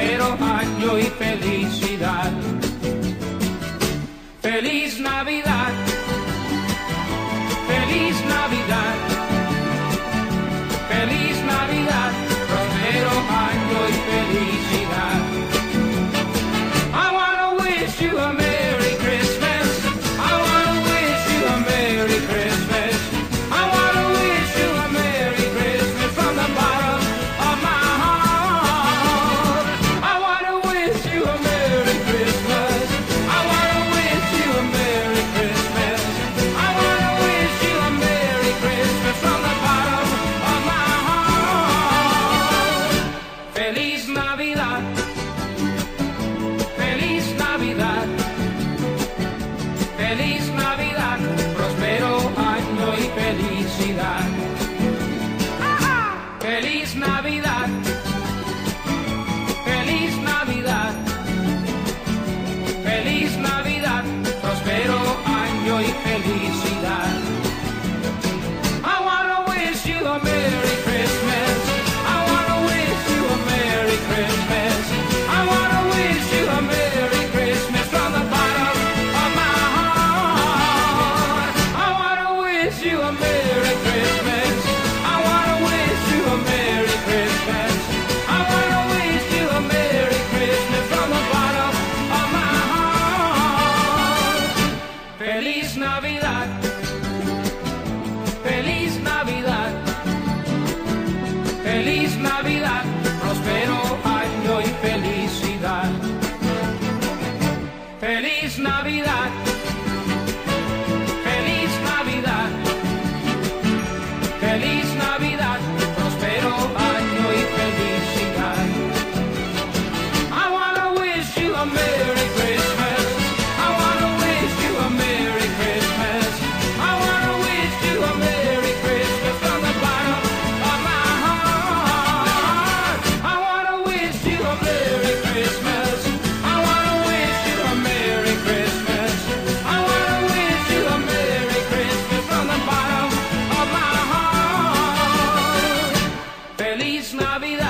próspero año y felicidad. felicidad. Feliz Navidad. Feliz Navidad. Feliz Navidad. Prospero año y felicidad. I wanna wish you a Merry Christmas. I wanna wish you a Merry Christmas. I wanna wish you a Merry Christmas from the bottom of my heart. I wanna wish you a Merry Navidad.